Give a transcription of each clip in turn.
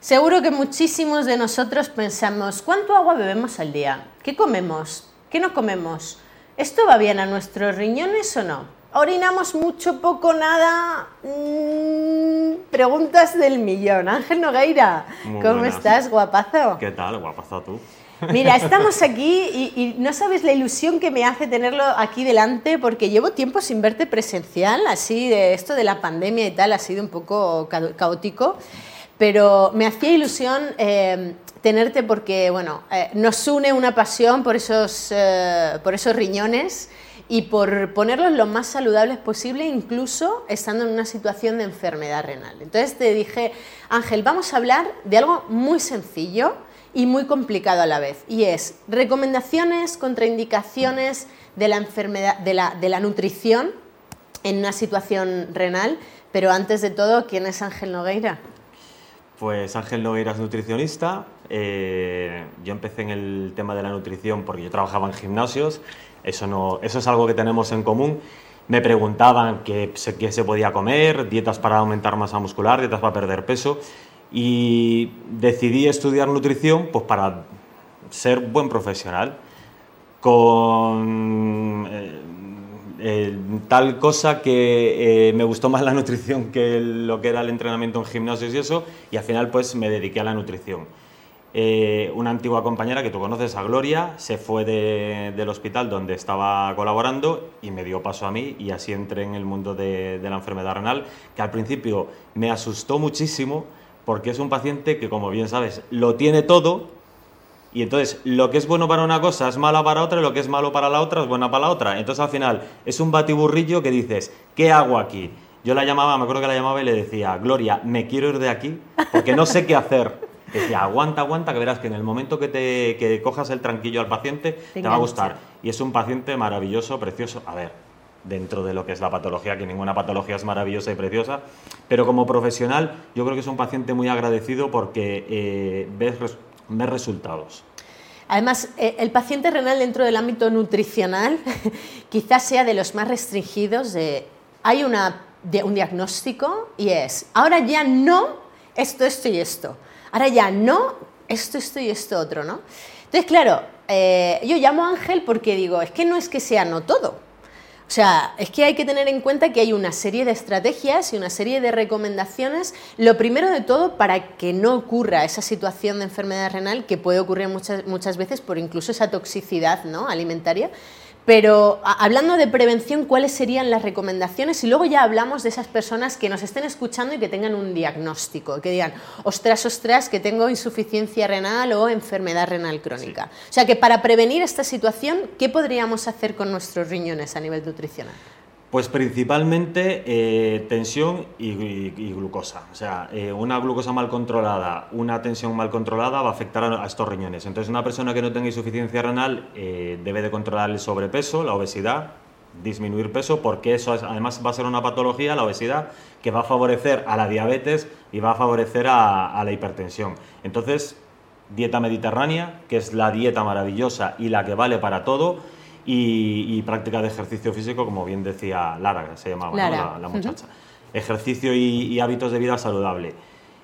Seguro que muchísimos de nosotros pensamos, ¿cuánto agua bebemos al día? ¿Qué comemos? ¿Qué no comemos? ¿Esto va bien a nuestros riñones o no? ¿Orinamos mucho, poco, nada? Mm, preguntas del millón. Ángel Nogueira, ¿cómo estás, guapazo? ¿Qué tal, guapazo tú? Mira, estamos aquí y, y, no sabes la ilusión que me hace tenerlo aquí delante porque llevo tiempo sin verte presencial, así de esto de la pandemia y tal ha sido un poco caótico. Pero me hacía ilusión eh, tenerte porque, bueno, eh, nos une una pasión por esos, eh, por esos riñones y por ponerlos lo más saludables posible, incluso estando en una situación de enfermedad renal. Entonces te dije, Ángel, vamos a hablar de algo muy sencillo y muy complicado a la vez, y es recomendaciones, contraindicaciones de la enfermedad, de la, de la nutrición en una situación renal. Pero antes de todo, ¿quién es Ángel Nogueira? Pues Ángel Nogueira es nutricionista. Eh, yo empecé en el tema de la nutrición porque yo trabajaba en gimnasios. Eso, no, eso es algo que tenemos en común. Me preguntaban qué, se podía comer, dietas para aumentar masa muscular, dietas para perder peso. Y decidí estudiar nutrición pues, para ser buen profesional. Con. Eh, eh, tal cosa que eh, me gustó más la nutrición que lo que era el entrenamiento en gimnasios y eso, y al final pues me dediqué a la nutrición. Eh, una antigua compañera que tú conoces, a Gloria, se fue del hospital donde estaba colaborando y me dio paso a mí y así entré en el mundo de, de la enfermedad renal, que al principio me asustó muchísimo porque es un paciente que, como bien sabes, lo tiene todo, y entonces, lo que es bueno para una cosa es malo para otra y lo que es malo para la otra es bueno para la otra. Entonces, al final, es un batiburrillo que dices, ¿qué hago aquí? Yo la llamaba, me acuerdo que la llamaba y le decía, Gloria, me quiero ir de aquí porque no sé qué hacer. Decía, aguanta, aguanta, que verás que en el momento que te que cojas el tranquillo al paciente, te, te va a gustar. Y es un paciente maravilloso, precioso. A ver, dentro de lo que es la patología, que ninguna patología es maravillosa y preciosa, pero como profesional yo creo que es un paciente muy agradecido porque eh, ves ver resultados. Además, eh, el paciente renal dentro del ámbito nutricional quizás sea de los más restringidos. Hay una, de, un diagnóstico y es, ahora ya no esto, esto y esto. Ahora ya no esto, esto y esto otro, ¿no? Entonces, claro, eh, yo llamo a Ángel porque digo, es que no es que sea no todo. O sea, es que hay que tener en cuenta que hay una serie de estrategias y una serie de recomendaciones. Lo primero de todo, para que no ocurra esa situación de enfermedad renal que puede ocurrir muchas, muchas veces por incluso esa toxicidad ¿no? alimentaria. Pero hablando de prevención, ¿cuáles serían las recomendaciones? Y luego ya hablamos de esas personas que nos estén escuchando y que tengan un diagnóstico, que digan, ostras, ostras, que tengo insuficiencia renal o enfermedad renal crónica. O sea que para prevenir esta situación, ¿qué podríamos hacer con nuestros riñones a nivel nutricional? Pues principalmente eh, tensión y, glucosa. O sea, eh, una glucosa mal controlada, una tensión mal controlada va a afectar a, estos riñones. Entonces, una persona que no tenga insuficiencia renal eh, debe de controlar el sobrepeso, la obesidad, disminuir peso, porque eso además va a ser una patología, la obesidad, que va a favorecer a la diabetes y va a favorecer a la hipertensión. Entonces, dieta mediterránea, que es la dieta maravillosa y la que vale para todo y, práctica de ejercicio físico, como bien decía Lara, se llamaba la, muchacha. Ejercicio y, hábitos de vida saludable.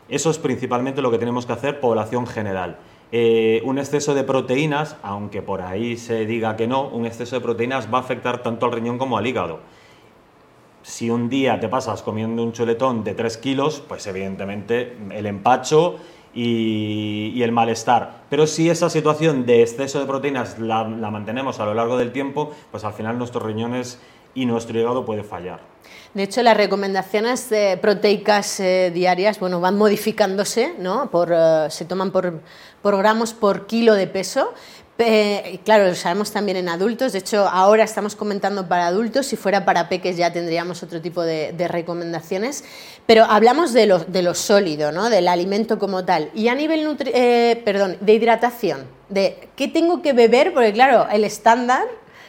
Eso es principalmente lo que tenemos que hacer, población general. Eh, un exceso de proteínas, aunque por ahí se diga que no, un exceso de proteínas va a afectar tanto al riñón como al hígado. Si un día te pasas comiendo un chuletón de 3 kilos, pues evidentemente el empacho y, el malestar. Pero si esa situación de exceso de proteínas la, mantenemos a lo largo del tiempo, pues al final nuestros riñones y nuestro hígado puede fallar. De hecho, las recomendaciones proteicas eh, diarias bueno, van modificándose, ¿no? por, eh, se toman por, por, gramos por kilo de peso, claro, lo sabemos también en adultos, de hecho ahora estamos comentando para adultos, si fuera para peques ya tendríamos otro tipo de, recomendaciones, pero hablamos de lo, de lo, sólido, ¿no? del alimento como tal, y a nivel eh, perdón, de hidratación, de qué tengo que beber, porque claro, el estándar,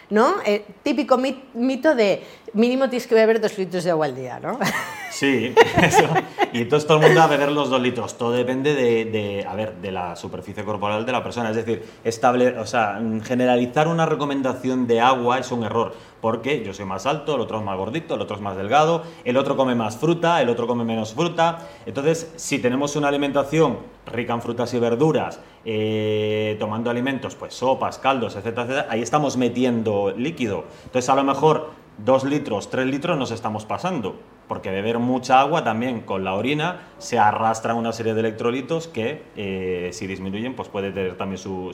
¿no? Eh, típico mito de mínimo tienes que beber dos litros de agua al día, ¿no? Sí, eso. Y entonces todo el mundo a beber los dos litros. Todo depende de, de, a ver, de la superficie corporal de la persona. Es decir, estable, o sea, generalizar una recomendación de agua es un error. Porque yo soy más alto, el otro es más gordito, el otro es más delgado, el otro come más fruta, el otro come menos fruta. Entonces, si tenemos una alimentación rica en frutas y verduras, eh, tomando alimentos, pues sopas, caldos, etcétera, etcétera, ahí estamos metiendo líquido. Entonces, a lo mejor dos litros, tres litros nos estamos pasando, porque beber mucha agua también con la orina se arrastra una serie de electrolitos que eh, si disminuyen pues puede tener también su,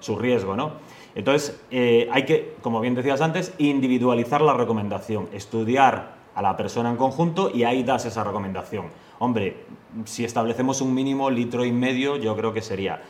su, riesgo, ¿no? Entonces eh, hay que, como bien decías antes, individualizar la recomendación, estudiar a la persona en conjunto y ahí das esa recomendación. Hombre, si establecemos un mínimo litro y medio, yo creo que sería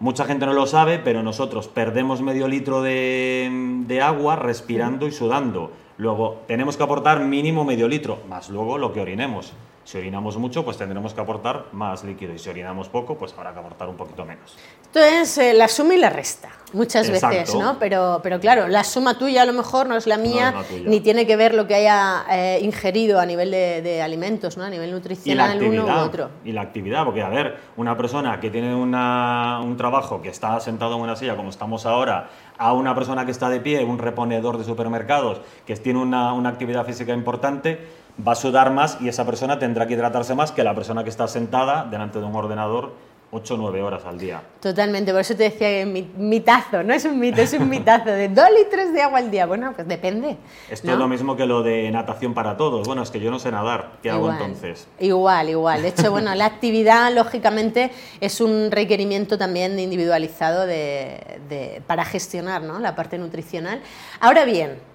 Mucha gente no lo sabe, pero nosotros perdemos medio litro de, agua respirando y sudando. Luego, tenemos que aportar mínimo medio litro, más luego lo que orinemos. Si orinamos mucho, pues tendremos que aportar más líquido. Y si orinamos poco, pues habrá que aportar un poquito menos. Esto es eh, la suma y la resta, muchas veces, ¿no? Pero, pero claro, la suma tuya a lo mejor no es la mía, ni tiene que ver lo que haya eh, ingerido a nivel de, alimentos, ¿no? A nivel nutricional, uno u otro. Y la actividad, porque a ver, una persona que tiene un trabajo que está sentado en una silla, como estamos ahora, a una persona que está de pie, un reponedor de supermercados, que tiene una, una actividad física importante, va a sudar más y esa persona tendrá que hidratarse más que la persona que está sentada delante de un ordenador 8 o 9 horas al día. Totalmente, por eso te decía que mi, mitazo, no es un mito, es un mitazo de 2 litros de agua al día. Bueno, pues depende. Esto es lo mismo que lo de natación para todos. Bueno, es que yo no sé nadar. ¿Qué hago entonces? Igual, igual. De hecho, bueno, la actividad, lógicamente, es un requerimiento también individualizado de, para gestionar ¿no? la parte nutricional. Ahora bien,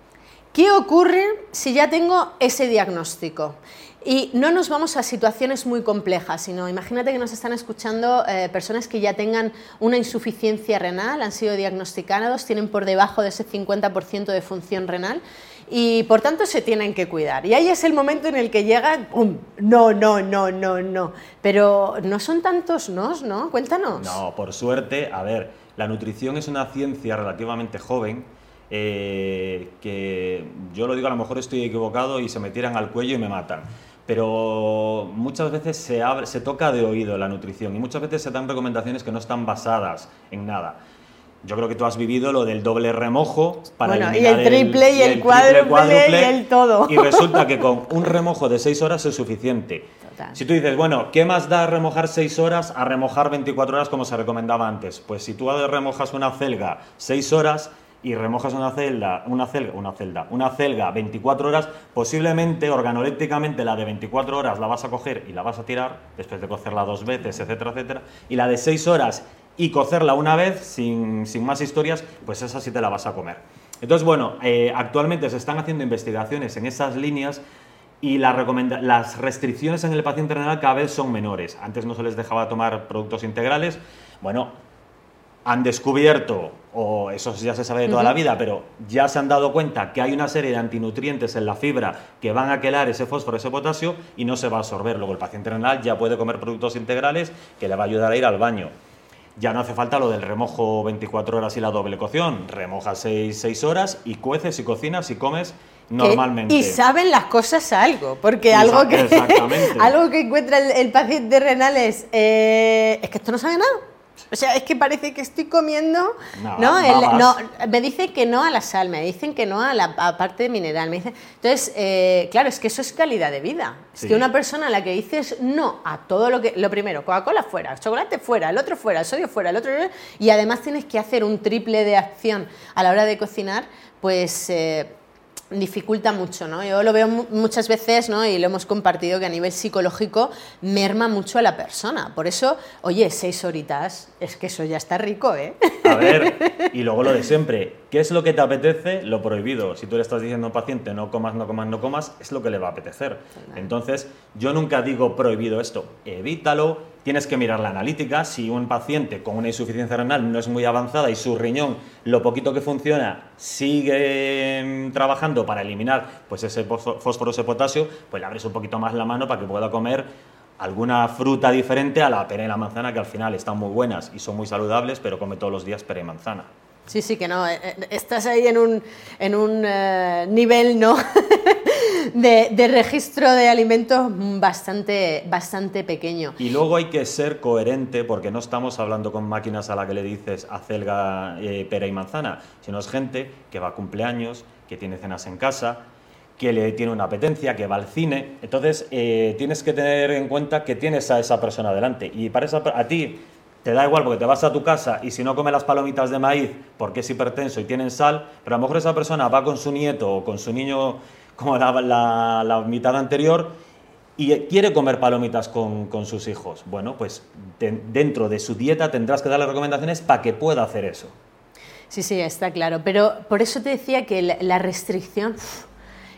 ¿Qué ocurre si ya tengo ese diagnóstico? Y no nos vamos a situaciones muy complejas, sino imagínate que nos están escuchando eh, personas que ya tengan una insuficiencia renal, han sido diagnosticados, tienen por debajo de ese 50% de función renal y por tanto se tienen que cuidar. Y ahí es el momento en el que llegan, ¡pum! No, no, no, no, no. Pero no son tantos nos, ¿no? Cuéntanos. No, por suerte, a ver, la nutrición es una ciencia relativamente joven eh, que yo lo digo, a lo mejor estoy equivocado y se me tiran al cuello y me matan. Pero muchas veces se, abre, se toca de oído la nutrición y muchas veces se dan recomendaciones que no están basadas en nada. Yo creo que tú has vivido lo del doble remojo para bueno, y el triple y, el, cuádruple, y el todo. Y resulta que con un remojo de 6 horas es suficiente. Si tú dices, bueno, ¿qué más da remojar 6 horas a remojar 24 horas como se recomendaba antes? Pues si tú remojas una celga 6 horas, y remojas una celda, una celda, una celda, una celga 24 horas, posiblemente organolépticamente la de 24 horas la vas a coger y la vas a tirar, después de cocerla dos veces, etcétera, etcétera, y la de 6 horas y cocerla una vez, sin, más historias, pues esa sí te la vas a comer. Entonces, bueno, eh, actualmente se están haciendo investigaciones en esas líneas y las restricciones en el paciente renal cada vez son menores. Antes no se les dejaba tomar productos integrales. Bueno, han descubierto, o eso ya se sabe de toda la vida, pero ya se han dado cuenta que hay una serie de antinutrientes en la fibra que van a quelar ese fósforo, ese potasio y no se va a absorber. Luego el paciente renal ya puede comer productos integrales que le va a ayudar a ir al baño. Ya no hace falta lo del remojo 24 horas y la doble cocción. Remojas 6, horas y cueces y cocinas y comes normalmente. y saben las cosas algo, porque algo que, algo que encuentra el, paciente renal es, eh, es que esto no sabe nada. O sea, es que parece que estoy comiendo. No, ¿no? me dicen que no a la sal, me dicen que no a la parte mineral. Me dicen, entonces, eh, claro, es que eso es calidad de vida. Es que una persona a la que dices no a todo lo que. Lo primero, Coca-Cola fuera, chocolate fuera, el otro fuera, el sodio fuera, el otro. Y además tienes que hacer un triple de acción a la hora de cocinar, pues. Eh, dificulta mucho, ¿no? Yo lo veo muchas veces, ¿no? Y lo hemos compartido que a nivel psicológico merma mucho a la persona. Por eso, oye, seis horitas, es que eso ya está rico, ¿eh? A ver, y luego lo de siempre, ¿qué es lo que te apetece? Lo prohibido. Si tú le estás diciendo a un paciente no comas, no comas, no comas, es lo que le va a apetecer. Entonces, yo nunca digo prohibido esto, evítalo, Tienes que mirar la analítica. Si un paciente con una insuficiencia renal no es muy avanzada y su riñón, lo poquito que funciona, sigue mm, trabajando para eliminar pues ese fósforo, ese potasio, pues le abres un poquito más la mano para que pueda comer alguna fruta diferente a la pera y la manzana, que al final están muy buenas y son muy saludables, pero come todos los días pera y manzana. Sí, sí, que no, eh, eh, estás ahí en un, en un eh, nivel, ¿no? de, de registro de alimentos bastante, bastante pequeño. Y luego hay que ser coherente porque no estamos hablando con máquinas a la que le dices acelga, pera y manzana, sino es gente que va a cumpleaños, que tiene cenas en casa, que le tiene una apetencia, que va al cine. Entonces, tienes que tener en cuenta que tienes a esa persona delante. Y para esa, a ti te da igual porque te vas a tu casa y si no come las palomitas de maíz porque es hipertenso y tienen sal, pero a lo mejor esa persona va con su nieto o con su niño como la, la, mitad anterior y quiere comer palomitas con, con sus hijos. Bueno, pues dentro de su dieta tendrás que darle recomendaciones para que pueda hacer eso. Sí, sí, está claro. Pero por eso te decía que la, restricción...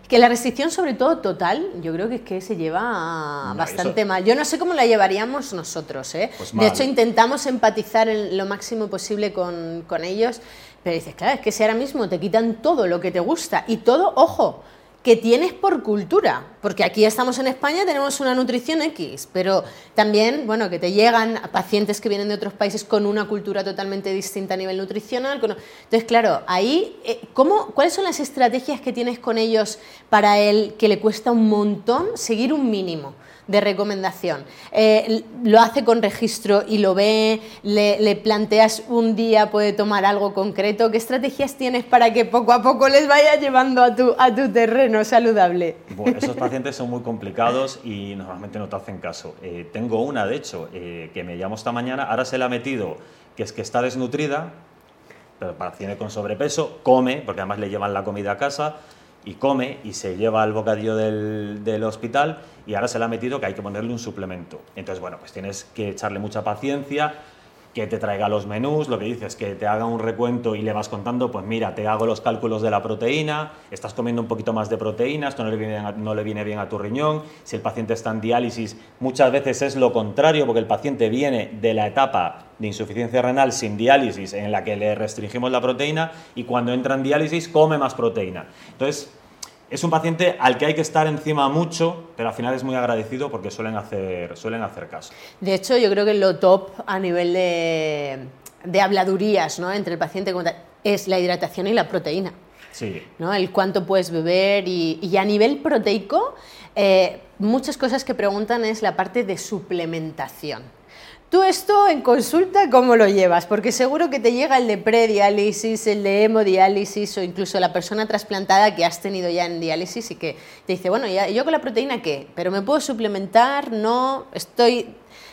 Que la restricción, sobre todo total, yo creo que es que se lleva bastante mal. Yo no sé cómo la llevaríamos nosotros. ¿eh? Pues de hecho, intentamos empatizar en lo máximo posible con, con ellos, pero dices, claro, es que si ahora mismo te quitan todo lo que te gusta y todo, ojo, que tienes por cultura, porque aquí estamos en España, tenemos una nutrición X, pero también, bueno, que te llegan pacientes que vienen de otros países con una cultura totalmente distinta a nivel nutricional. Entonces, claro, ahí, eh, ¿cómo, ¿cuáles son las estrategias que tienes con ellos para él que le cuesta un montón seguir un mínimo? De recomendación. Eh, lo hace con registro y lo ve, le, planteas un día, puede tomar algo concreto. ¿Qué estrategias tienes para que poco a poco les vaya llevando a tu, a tu terreno saludable? Bueno, esos pacientes son muy complicados y normalmente no te hacen caso. Eh, tengo una, de hecho, eh, que me llamó esta mañana, ahora se le ha metido que es que está desnutrida, pero tiene con sobrepeso, come, porque además le llevan la comida a casa, y come y se lleva al bocadillo del, del, hospital y ahora se le ha metido que hay que ponerle un suplemento. Entonces, bueno, pues tienes que echarle mucha paciencia, que te traiga los menús, lo que dices, que te haga un recuento y le vas contando, pues mira, te hago los cálculos de la proteína, estás comiendo un poquito más de proteínas, esto no le viene, no le viene bien a tu riñón, si el paciente está en diálisis, muchas veces es lo contrario, porque el paciente viene de la etapa de insuficiencia renal sin diálisis, en la que le restringimos la proteína, y cuando entra en diálisis come más proteína. Entonces, es un paciente al que hay que estar encima mucho, pero al final es muy agradecido porque suelen hacer, suelen hacer caso. De hecho, yo creo que lo top a nivel de, habladurías ¿no? entre el paciente es la hidratación y la proteína. Sí. ¿no? El cuánto puedes beber y, a nivel proteico, eh, muchas cosas que preguntan es la parte de suplementación. Tú esto en consulta, ¿cómo lo llevas? Porque seguro que te llega el de prediálisis, el de hemodiálisis o incluso la persona trasplantada que has tenido ya en diálisis y que te dice, bueno, yo con la proteína qué, pero me puedo suplementar, no, estoy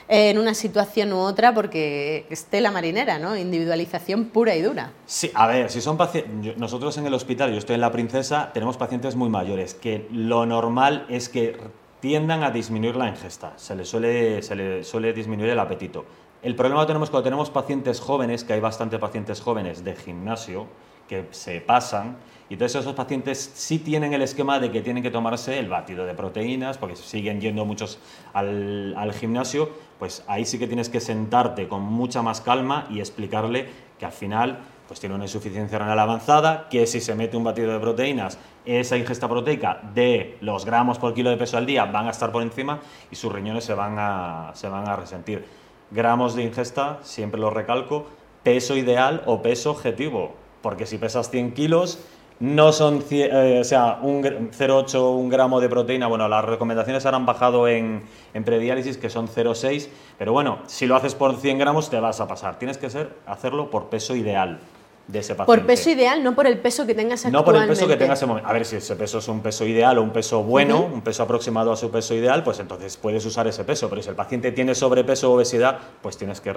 en una situación u otra porque esté la marinera, ¿no? Individualización pura y dura. Sí, a ver, si son pacientes, nosotros en el hospital, yo estoy en la princesa, tenemos pacientes muy mayores, que lo normal es que tiendan a disminuir la ingesta, se les suele, se le suele disminuir el apetito. El problema que tenemos cuando tenemos pacientes jóvenes, que hay bastante pacientes jóvenes de gimnasio, que se pasan, y entonces esos pacientes sí tienen el esquema de que tienen que tomarse el batido de proteínas, porque siguen yendo muchos al, al gimnasio, pues ahí sí que tienes que sentarte con mucha más calma y explicarle que al final pues tiene una insuficiencia renal avanzada, que si se mete un batido de proteínas, esa ingesta proteica de los gramos por kilo de peso al día van a estar por encima y sus riñones se van a, se van a resentir. Gramos de ingesta, siempre lo recalco, peso ideal o peso objetivo, porque si pesas 100 kilos, no son, eh, o sea, un 0,8, un gramo de proteína, bueno, las recomendaciones ahora han bajado en, en prediálisis, que son 0,6, pero bueno, si lo haces por 100 gramos te vas a pasar. Tienes que ser, hacerlo por peso ideal de ese paciente. Por peso ideal, no por el peso que tengas actualmente. No por el peso que tengas en momento. A ver, si ese peso es un peso ideal o un peso bueno, un peso aproximado a su peso ideal, pues entonces puedes usar ese peso. Pero si el paciente tiene sobrepeso o obesidad, pues tienes que,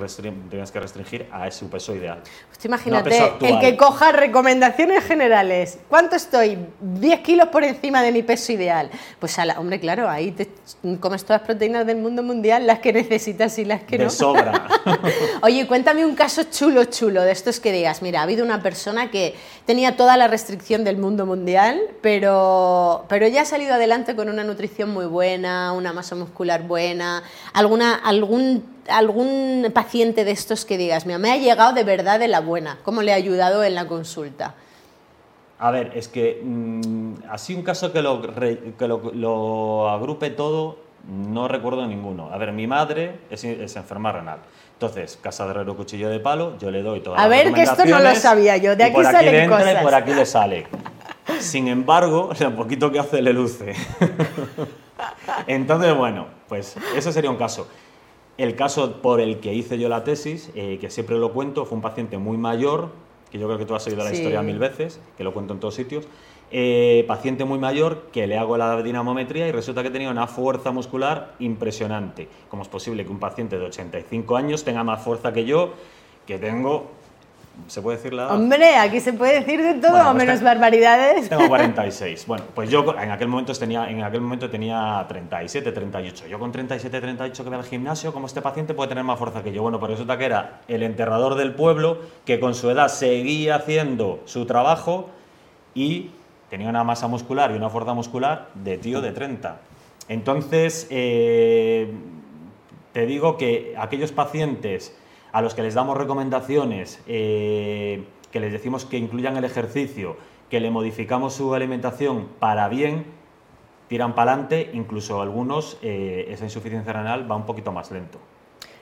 tienes que restringir a ese peso ideal. Pues imagínate, el que coja recomendaciones generales. ¿Cuánto estoy? 10 kilos por encima de mi peso ideal. Pues, hombre, claro, ahí te comes todas las proteínas del mundo mundial, las que necesitas y las que no. De sobra. Oye, cuéntame un caso chulo, chulo, de estos que digas, mira, ha una persona que tenía toda la restricción del mundo mundial, pero, pero ya ha salido adelante con una nutrición muy buena, una masa muscular buena, alguna, algún, algún paciente de estos que digas, mira, me ha llegado de verdad de la buena, ¿cómo le ha ayudado en la consulta? A ver, es que mm, así un caso que, lo, que lo, agrupe todo, no recuerdo ninguno. A ver, mi madre es, es enferma renal. Entonces, casa de herrero, cuchillo de palo, yo le doy todas A ver, que esto no lo sabía yo, de aquí, por aquí le entra Y por aquí le sale. Sin embargo, lo poquito que hace le luce. Entonces, bueno, pues ese sería un caso. El caso por el que hice yo la tesis, eh, que siempre lo cuento, fue un paciente muy mayor, que yo creo que tú has seguido la Sí. historia mil veces, que lo cuento en todos sitios. Eh, paciente muy mayor que le hago la dinamometría y resulta que tenía una fuerza muscular impresionante. ¿Cómo es posible que un paciente de 85 años tenga más fuerza que yo, que tengo, se puede decir la edad? Hombre, aquí se puede decir de todo, Bueno, pues menos barbaridades. Tengo 46. Bueno, pues yo en aquel momento tenía, en aquel momento tenía 37, 38. Yo con 37, 38 que voy al gimnasio, como este paciente puede tener más fuerza que yo. Bueno, pues resulta que era el enterrador del pueblo que con su edad seguía haciendo su trabajo y tenía una masa muscular y una fuerza muscular de tío de 30. Entonces, eh, te digo que aquellos pacientes a los que les damos recomendaciones, eh, que les decimos que incluyan el ejercicio, que le modificamos su alimentación para bien, tiran para adelante, incluso algunos eh, esa insuficiencia renal va un poquito más lento.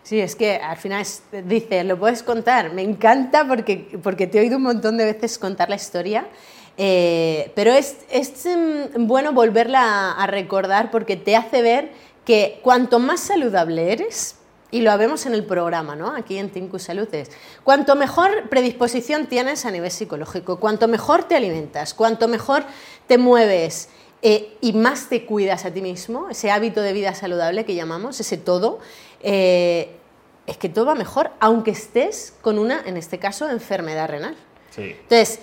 Sí, es que al final es- dice, lo puedes contar. Me encanta porque, porque te he oído un montón de veces contar la historia. Eh, pero es, es, mm, bueno volverla a, a recordar porque te hace ver que cuanto más saludable eres, y lo vemos en el programa, ¿no? Aquí en Tinku Salud es, cuanto mejor predisposición tienes a nivel psicológico, cuanto mejor te alimentas, cuanto mejor te mueves, eh, y más te cuidas a ti mismo, ese hábito de vida saludable que llamamos, ese todo, eh, es que todo va mejor, aunque estés con una, en este caso, enfermedad renal. Sí. Entonces,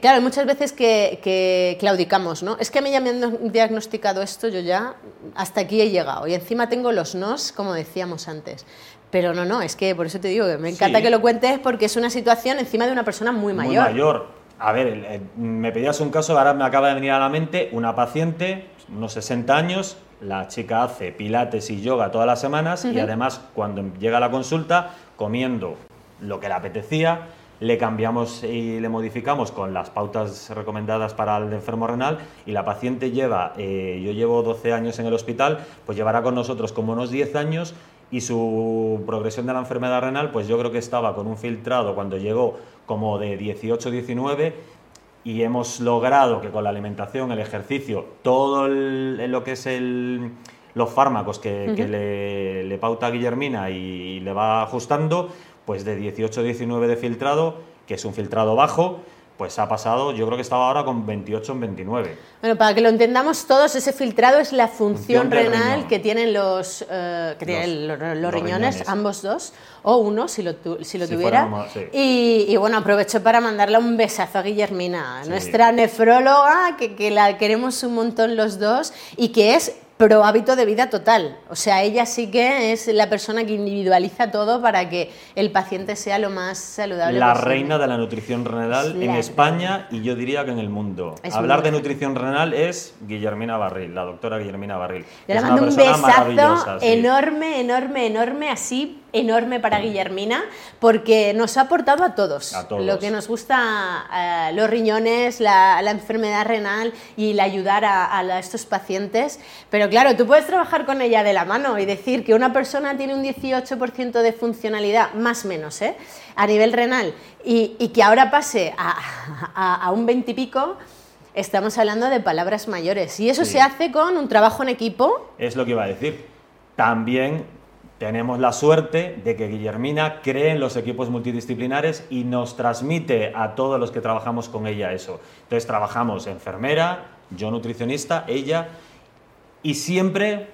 claro, hay muchas veces que, que claudicamos, ¿no? Es que a mí ya me han diagnosticado esto, yo ya hasta aquí he llegado. Y encima tengo los nos, como decíamos antes. Pero no, no, es que por eso te digo que me encanta Sí. que lo cuentes porque es una situación encima de una persona muy mayor. Muy mayor. A ver, me pedías un caso, ahora me acaba de venir a la mente una paciente, unos 60 años, la chica hace pilates y yoga todas las semanas y además cuando llega a la consulta comiendo lo que le apetecía, le cambiamos y le modificamos con las pautas recomendadas para el enfermo renal y la paciente lleva, eh, yo llevo 12 años en el hospital, pues llevará con nosotros como unos 10 años y su progresión de la enfermedad renal, pues yo creo que estaba con un filtrado cuando llegó como de 18-19 y hemos logrado que con la alimentación, el ejercicio, todo el- lo que es el, los fármacos que, que le, le pauta Guillermina y, le va ajustando, pues de 18-19 de filtrado, que es un filtrado bajo, pues ha pasado, yo creo que estaba ahora con 28 en 29. Bueno, para que lo entendamos todos, ese filtrado es la función, renal riñón. que tienen los, eh, que tienen Los- los, los los riñones, riñones. ambos dos, o uno si lo, tu- si lo Si tuviera. fuera uno, sí. y, y bueno, aprovecho para mandarle un besazo a Guillermina, Sí. nuestra nefróloga, que, que la queremos un montón los dos y que es pro hábito de vida total. O sea, ella sí que es la persona que individualiza todo para que el paciente sea lo más saludable La posible. reina de la nutrición renal en España y yo diría que en el mundo. Es Hablar de nutrición renal es Guillermina Barril, la doctora Guillermina Barril. Le mando un besazo sí. enorme, enorme, enorme, así enorme para Guillermina, porque nos ha aportado a todos, A todos. lo que nos gusta, eh, los riñones, la, la enfermedad renal y el ayudar a, a la- estos pacientes. Pero claro, tú puedes trabajar con ella de la mano y decir que una persona tiene un 18% de funcionalidad, más o menos, ¿eh? a nivel renal, y, y que ahora pase a, a- a un 20 y pico. Estamos hablando de palabras mayores y eso Sí. se hace con un trabajo en equipo Es lo que iba a decir. También tenemos la suerte de que Guillermina cree en los equipos multidisciplinares y nos transmite a todos los que trabajamos con ella eso. Entonces trabajamos enfermera, yo nutricionista, ella, y siempre,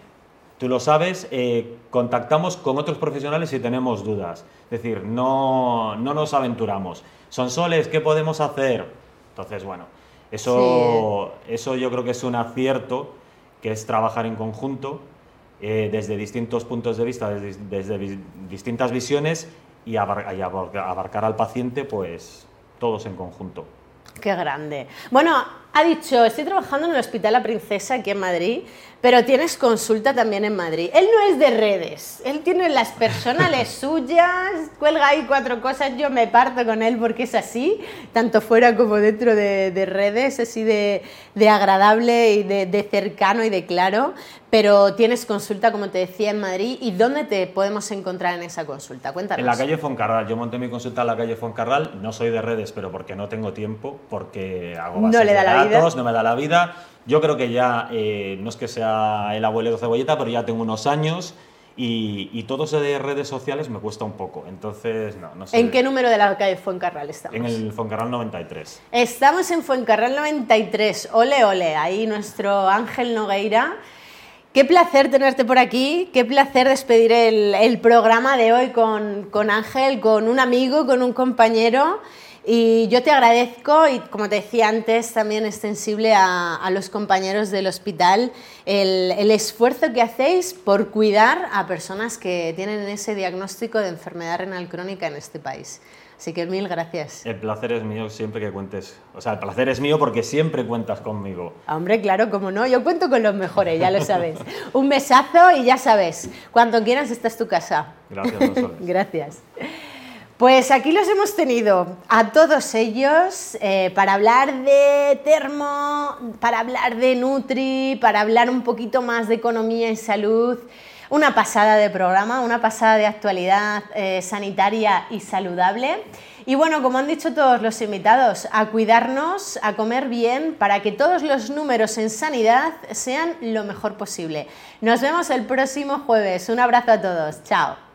tú lo sabes, eh, contactamos con otros profesionales si tenemos dudas. Es decir, no, no nos aventuramos. Son soles, ¿qué podemos hacer? Entonces, bueno, eso, eso yo creo que es un acierto, que es trabajar en conjunto eh, desde distintos puntos de vista, desde, distintas visiones y, y abar- abarcar al paciente, pues todos en conjunto. Qué grande. Bueno, ha dicho, estoy trabajando en el Hospital La Princesa aquí en Madrid, pero tienes consulta también en Madrid. Él no es de redes, él tiene las personales suyas, cuelga ahí cuatro cosas, yo me parto con él porque es así, tanto fuera como dentro de, de redes, así de, de agradable y de, de cercano y de claro, pero tienes consulta, como te decía, en Madrid. ¿Y dónde te podemos encontrar en esa consulta? Cuéntanos. En la calle Foncarral, yo monté mi consulta en la calle Foncarral, no soy de redes, pero porque no tengo tiempo, porque hago No le da la vida. no me da la vida. Yo creo que ya, eh, no es que sea el abuelo de cebolleta, pero ya tengo unos años y, y, todo eso de redes sociales me cuesta un poco. Entonces, no, no sé. ¿En qué número de la calle Fuencarral estamos? En el Fuencarral 93. Estamos en Fuencarral 93. Ole, ole. Ahí nuestro Ángel Nogueira. Qué placer tenerte por aquí, qué placer despedir el, el programa de hoy con, con Ángel, con un amigo, con un compañero. Y yo te agradezco y como te decía antes, también extensible a, a los compañeros del hospital, el, el, esfuerzo que hacéis por cuidar a personas que tienen ese diagnóstico de enfermedad renal crónica en este país. Así que mil gracias. El placer es mío siempre que cuentes. O sea, el placer es mío porque siempre cuentas conmigo. Hombre, claro, como no. Yo cuento con los mejores, ya lo sabes. Un besazo y ya sabes, cuando quieras esta es tu casa. Gracias, Gracias. Pues aquí los hemos tenido a todos ellos eh, para hablar de termo, para hablar de Nutri, para hablar un poquito más de economía y salud. Una pasada de programa, una pasada de actualidad eh, sanitaria y saludable. Y bueno, como han dicho todos los invitados, a cuidarnos, a comer bien, para que todos los números en sanidad sean lo mejor posible. Nos vemos el próximo jueves. Un abrazo a todos. Chao.